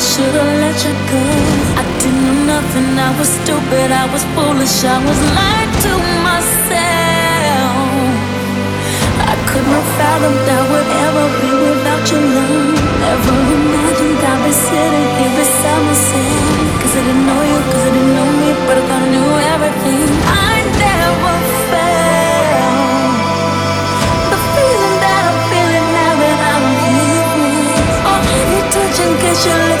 should've let you go. I didn't know nothing, I was stupid, I was foolish, I was lying to myself. I couldn't have fathomed I would ever be without your love. Never imagined I'd be sitting here beside myself. Cause I didn't know you, cause I didn't know me, but I thought I knew everything. I never felt the feeling that I'm feeling now that I don't hear your voice. Or oh, have you touch and kiss your lips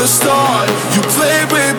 the start. You play with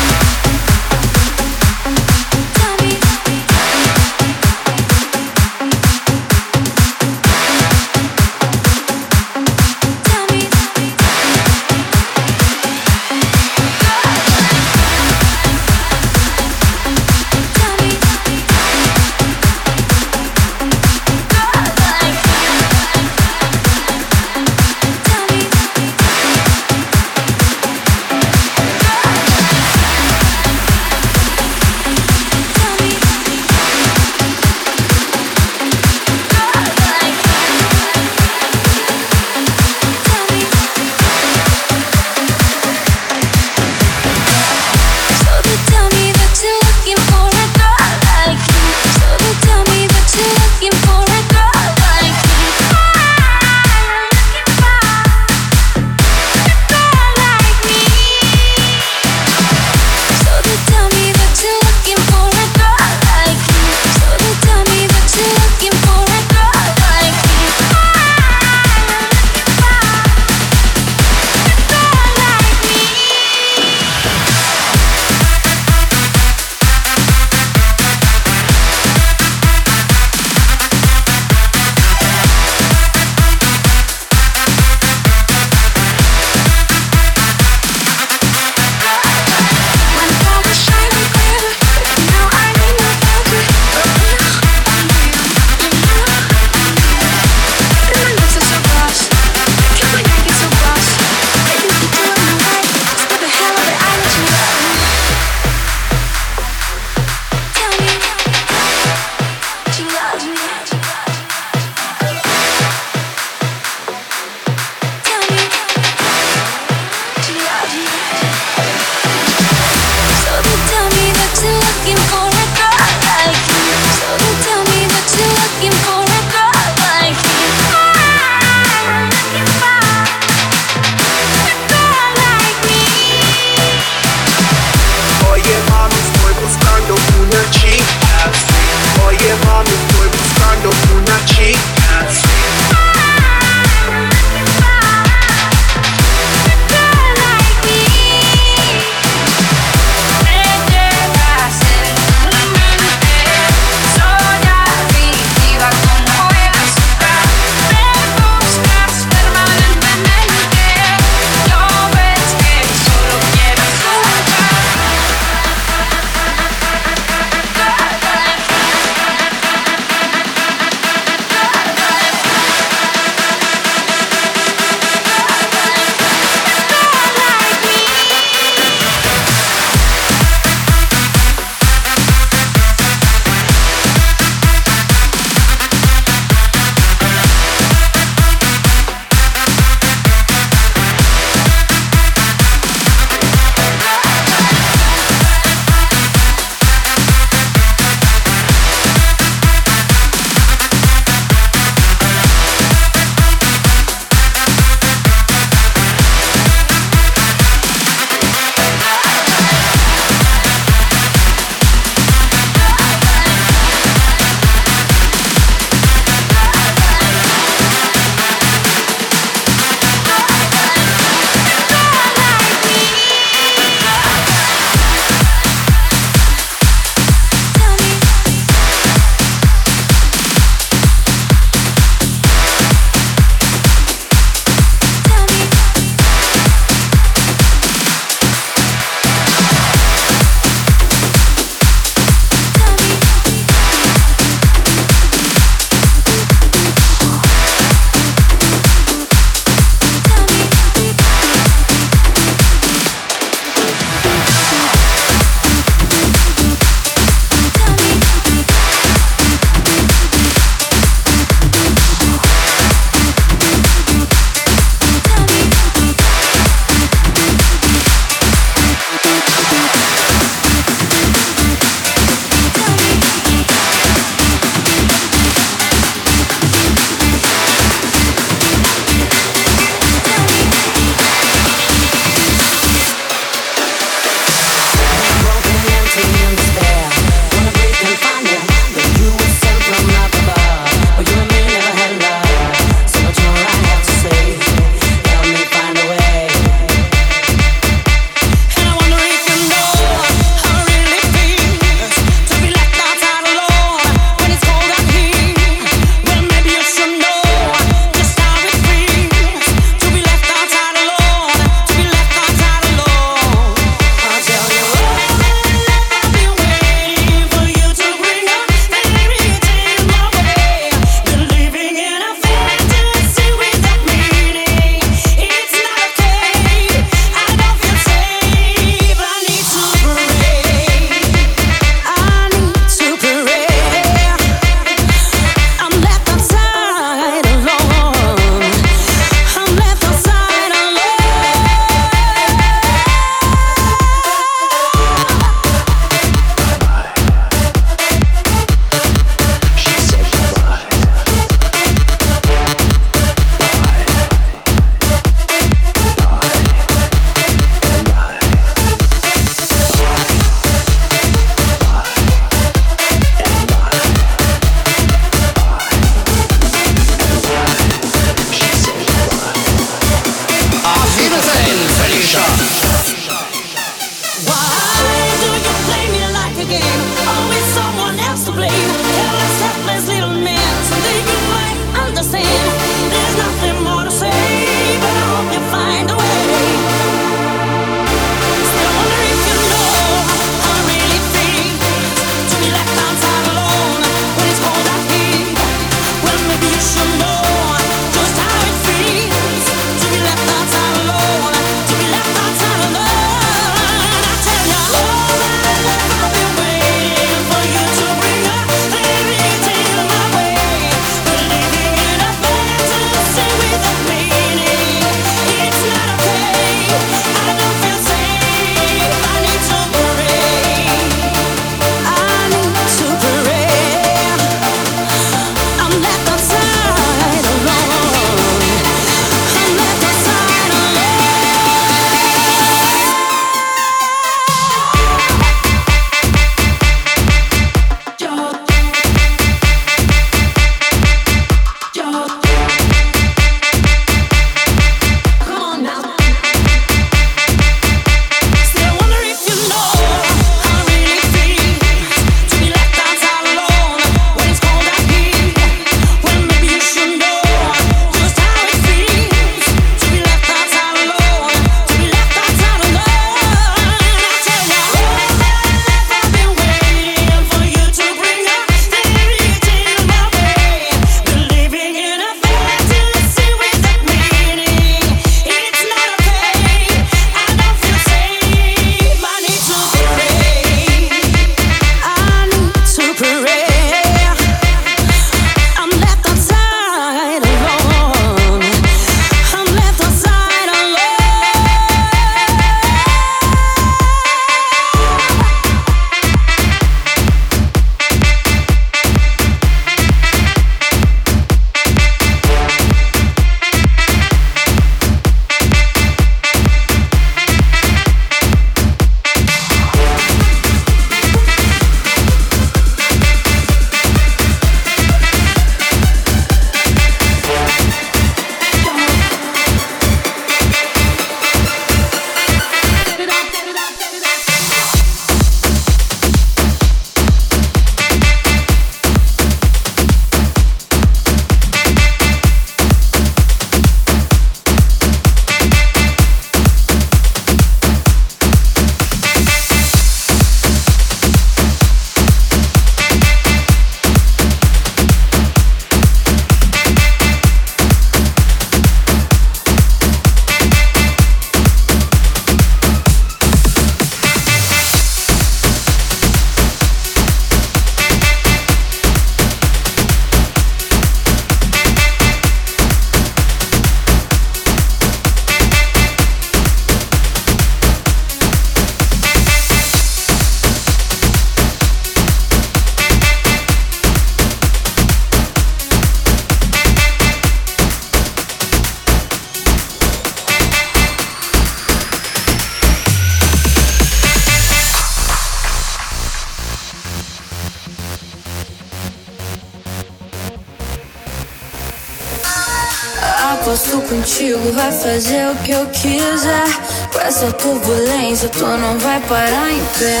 coisa tu não vai parar em pé.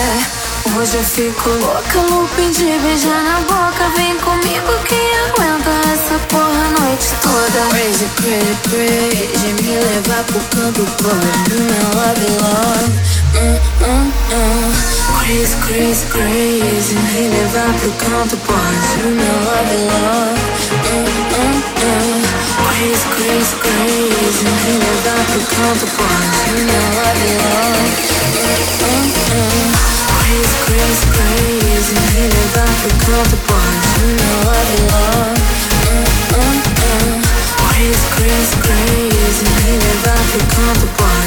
Hoje eu fico louca, looping de beijar na boca. Vem comigo que aguenta essa porra a noite toda. Hum, hum, hum. Crazy, crazy, crazy, me levar pro canto podre do meu love, love. Mm, mm, mm. Crazy, crazy, crazy, me levar pro canto podre do meu love, love. Mm, mm, mm. crazy, crazy, crazy Thinking about the consequence You. Know what they are Crazy, crazy, crazy Thinking about the consequence You. Know what they are Crazy, crazy, crazy Thinking about the consequence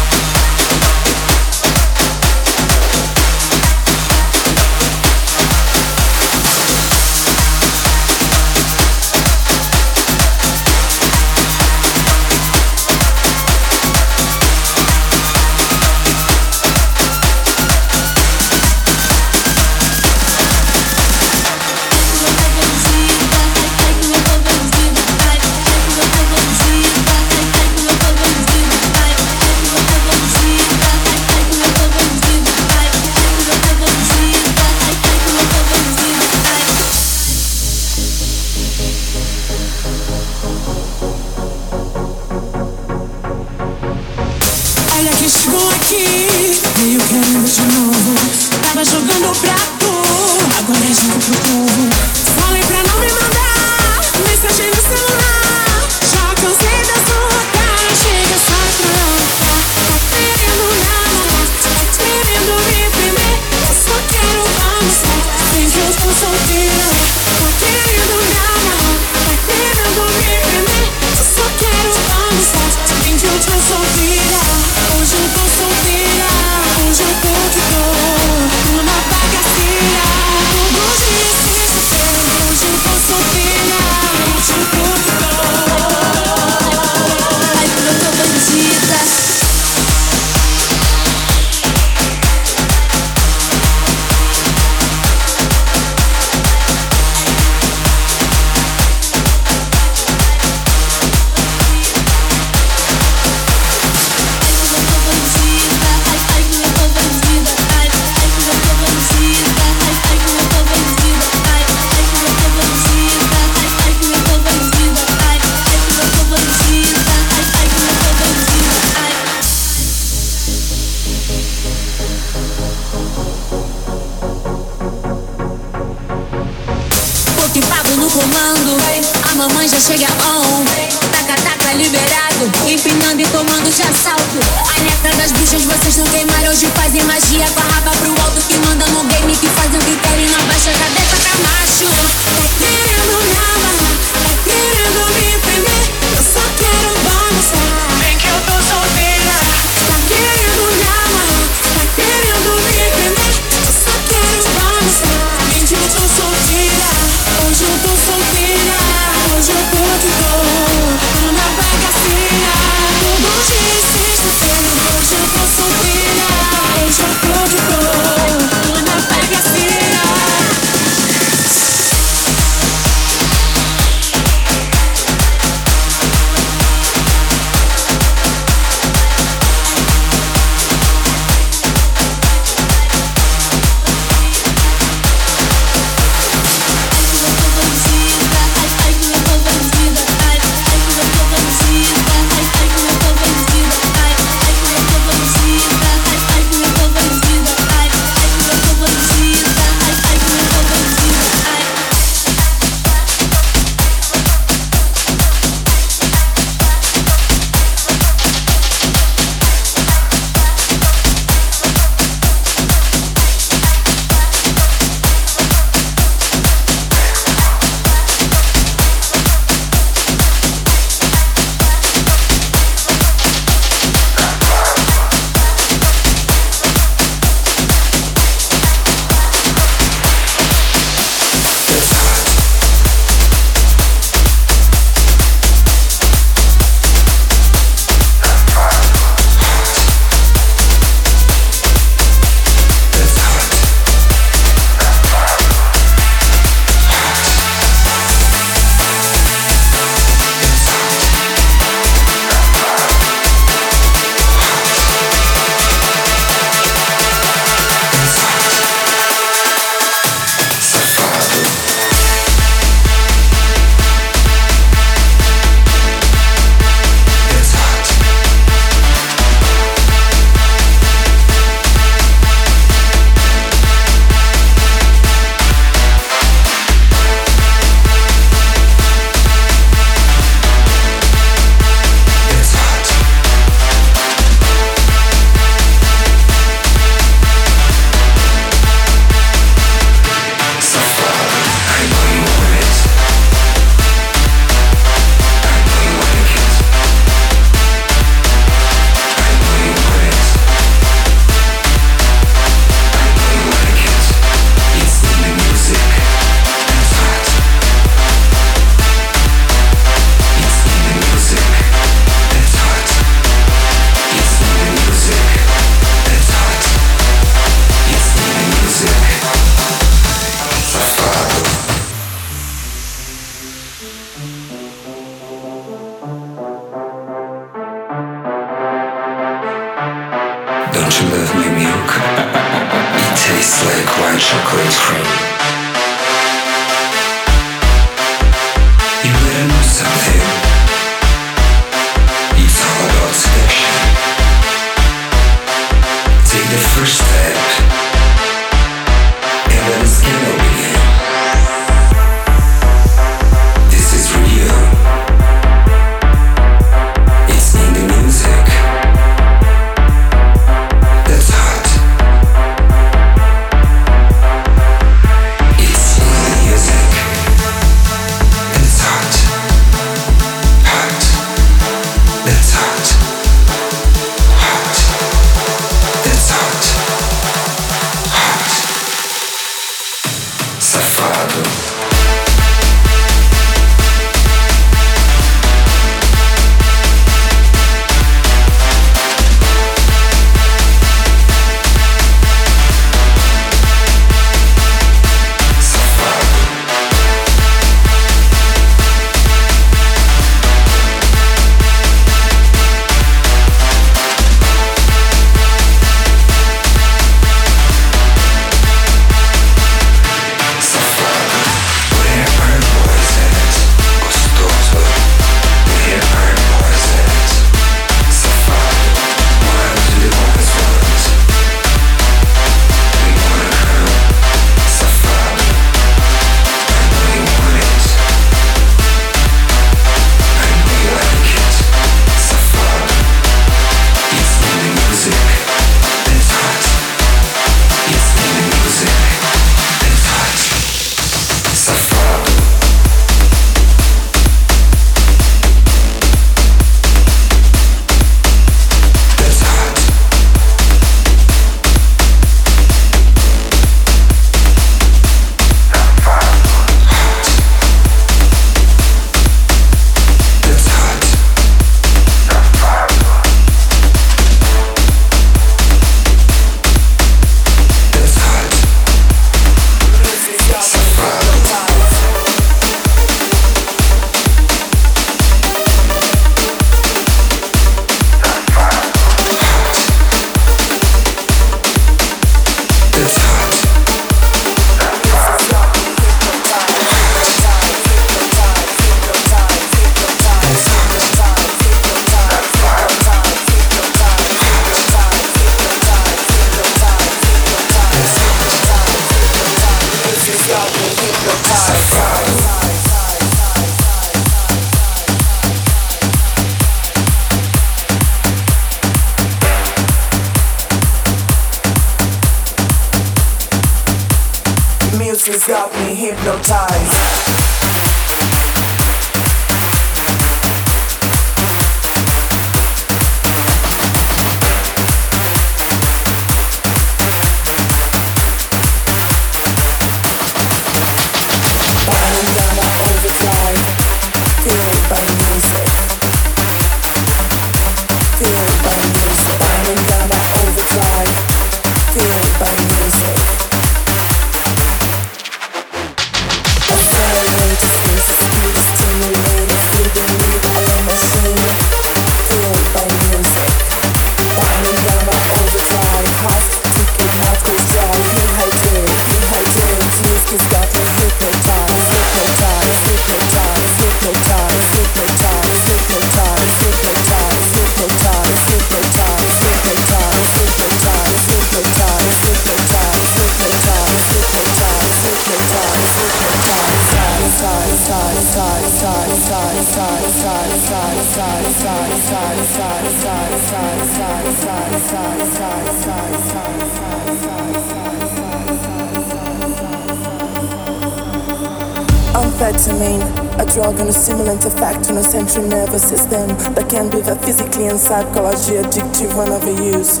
psychology addictive when overused.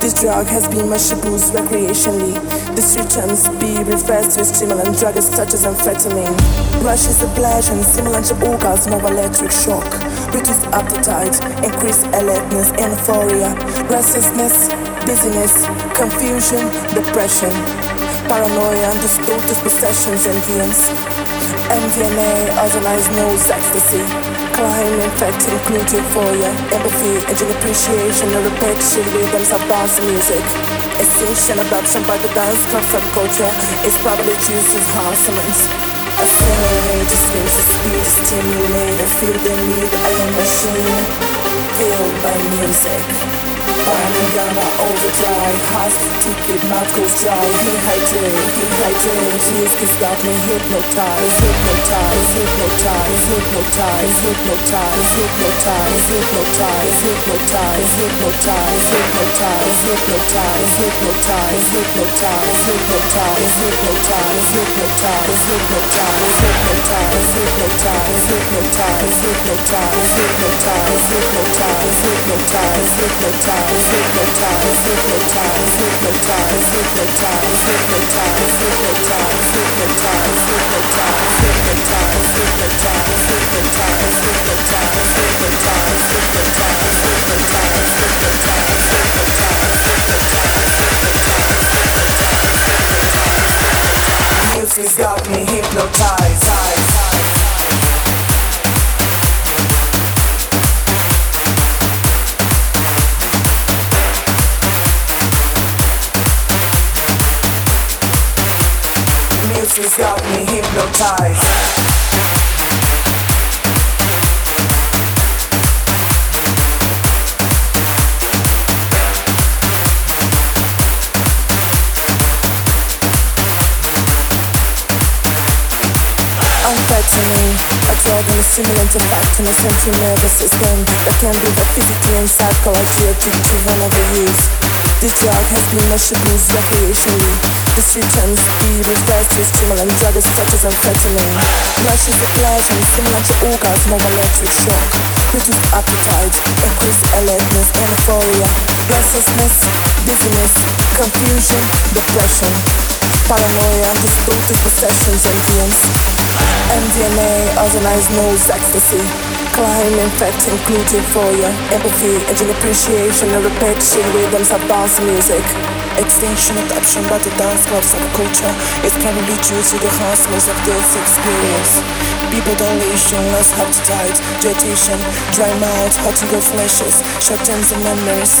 This drug has been much abused recreationally. This returns B refers to a stimulant drug such as amphetamine. Rush is a pleasure similar to orgasm or electric shock. Reduced appetite, increased alertness and euphoria, restlessness, dizziness, confusion, depression, paranoia, and distorted possessions and visions. MDMA, known as ecstasy Crime in fact include euphoria, empathy, and an appreciation of repetitive rhythms of dance music. Essential adoption by the dance club subculture is probably juice's harassment. Accelerator screams the speed, stimulator, feel the need, I am machine, filled by music. Burning gamma overdrive Heart ticket, mouth goes dry Dehydrate, dehydrate Music got me hypnotized Hypnotized, hypnotized Hypnotized, hypnotized Hypnotized, hypnotized Hypnotized, hypnotized Hypnotized, hypnotized Hypnotized, hypnotized Hypnotized, hypnotized Hypnotized, hypnotized Hypnotized, hypnotized Hypnotized, hypnotized Hypnotized, hypnotized Hypnotized, hypnotized hypnotize, Music's got me hypnotized. He's got me hypnotized. organ is in a central nervous system that can be both physically and psychologically driven use. This drug has been measured recreationally. This returns be reversed to stimulant drugs such as amphetamine. Rushes of pleasure similar to orgasm or electric shock. Reduce appetite, increase alertness and euphoria. Restlessness, dizziness, confusion, depression, paranoia, distorted possessions and dreams. MDMA, organized nose ecstasy. Climbing facts including foyer, empathy, and an appreciation and repetition rhythms of dance music. Extinction of option by the dance clubs of culture is primarily due to the harshness of this experience. People don't lesion, less appetite, dietitian, dry mouth, hurting your flashes, short terms and memories.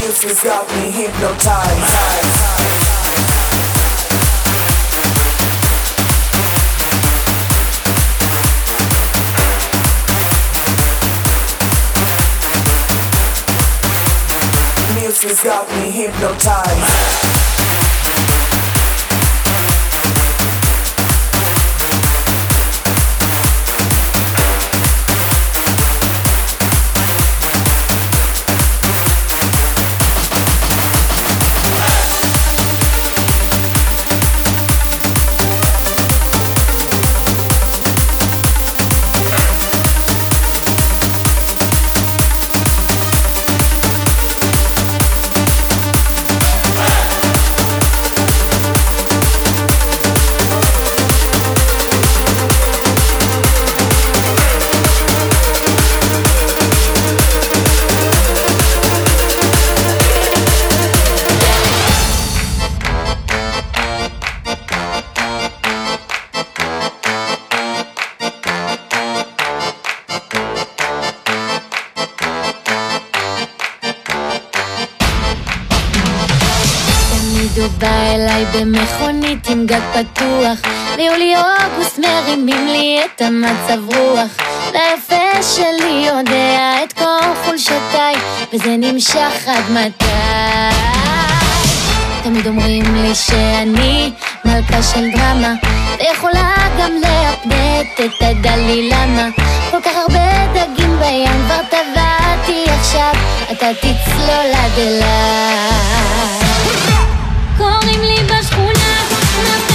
Music's got me hypnotized. music's got me hypnotized. במכונית עם גג פתוח, ביולי-אוגוסט מרימים לי את המצב רוח. והיפה שלי יודע את כל חולשותיי, וזה נמשך עד מתי. תמיד אומרים לי שאני מלכה של דרמה, ויכולה גם להפנט את הדלי למה. כל כך הרבה דגים בים כבר טבעתי עכשיו, אתה תצלול עד אליי. קוראים לי בשכונה,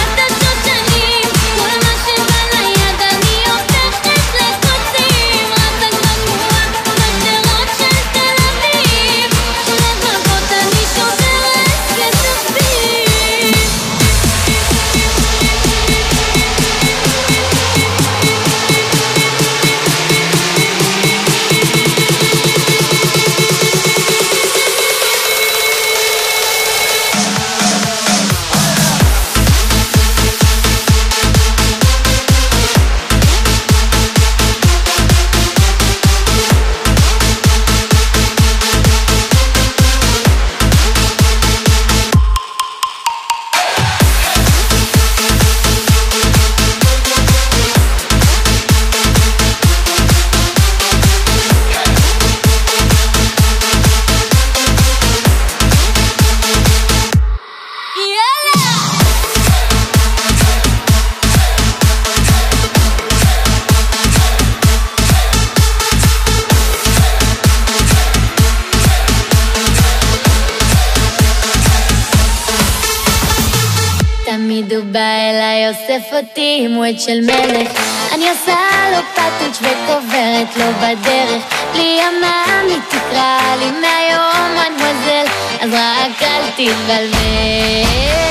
אותי ווד של מלך. אני עושה לו פטוץ' וקוברת לו בדרך. בלי היא תקרא לי מהיום מנמוזל, אז רק אל תתבלבל.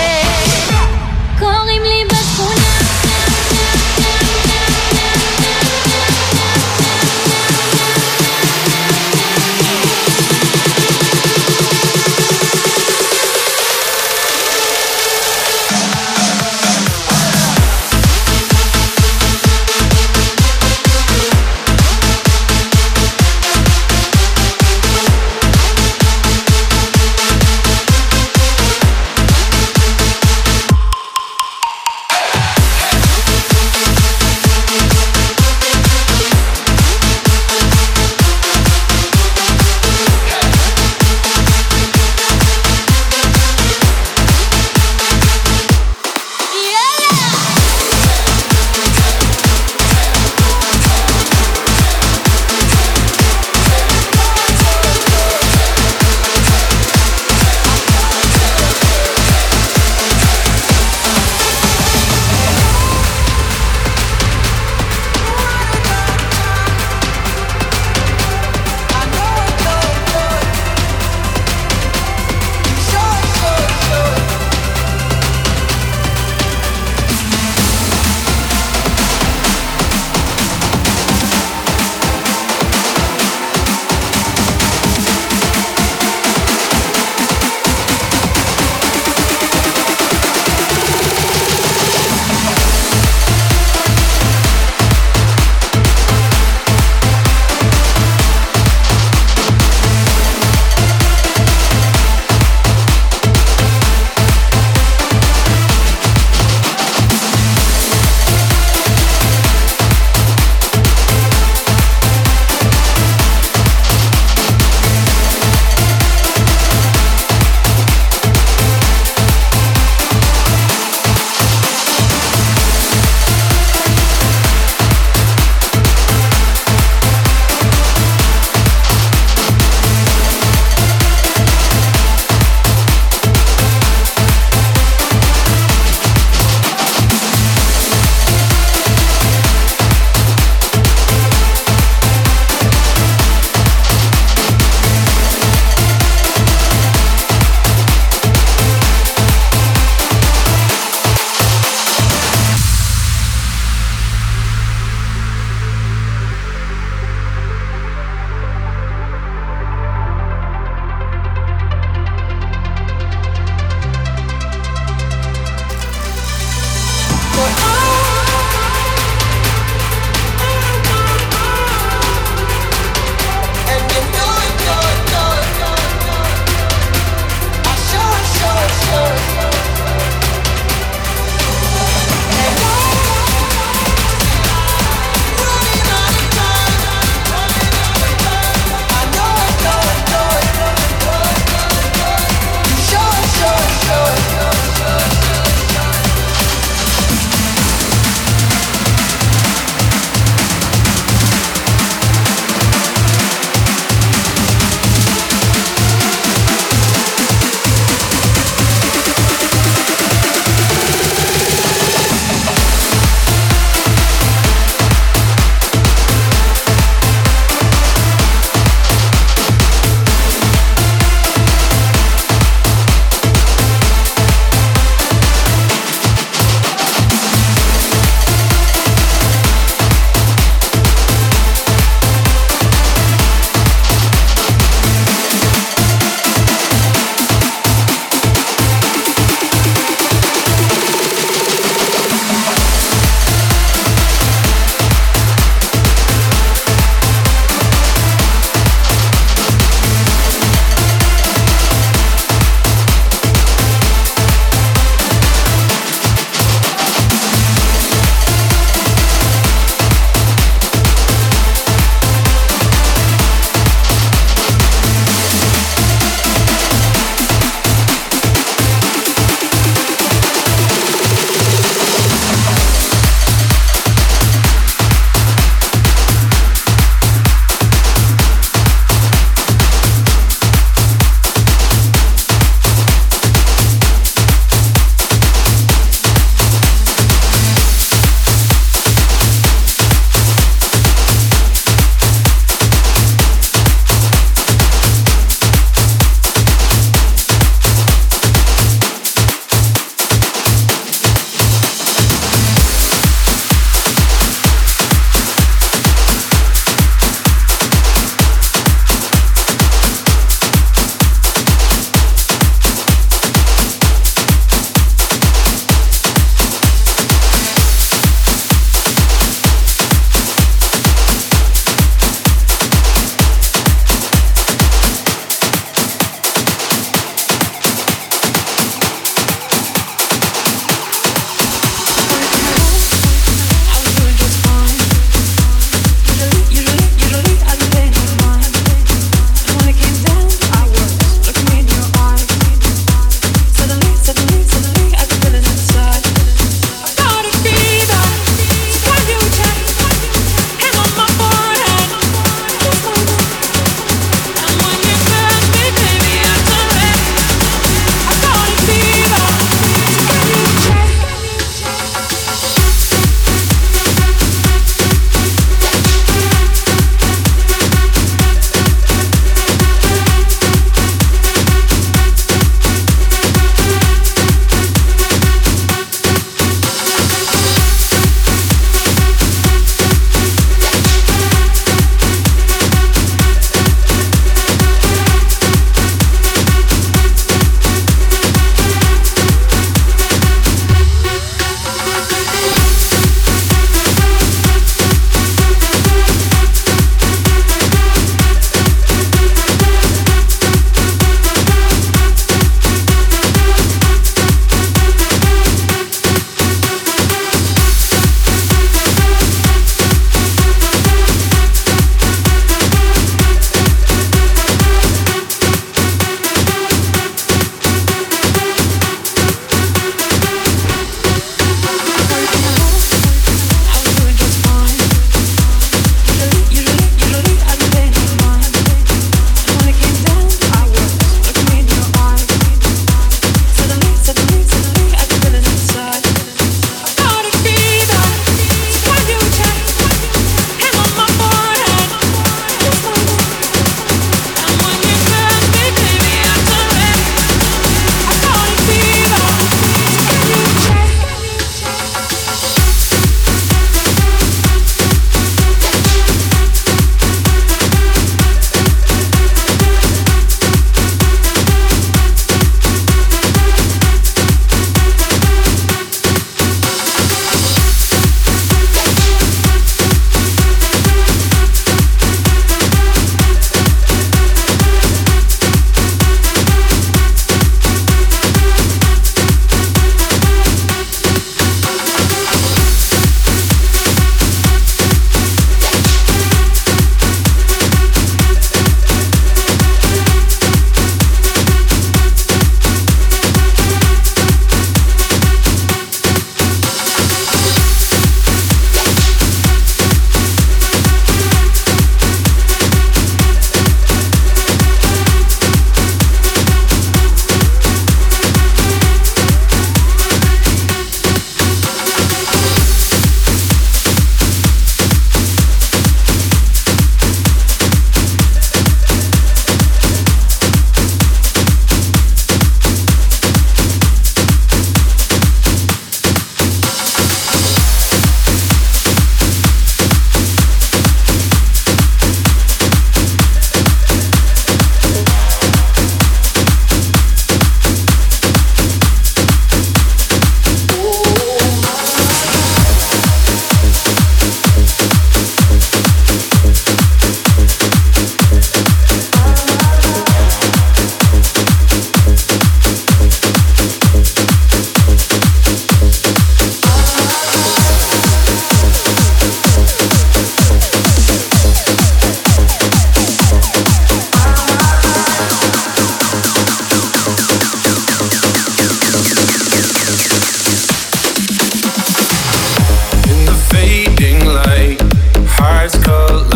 let's go.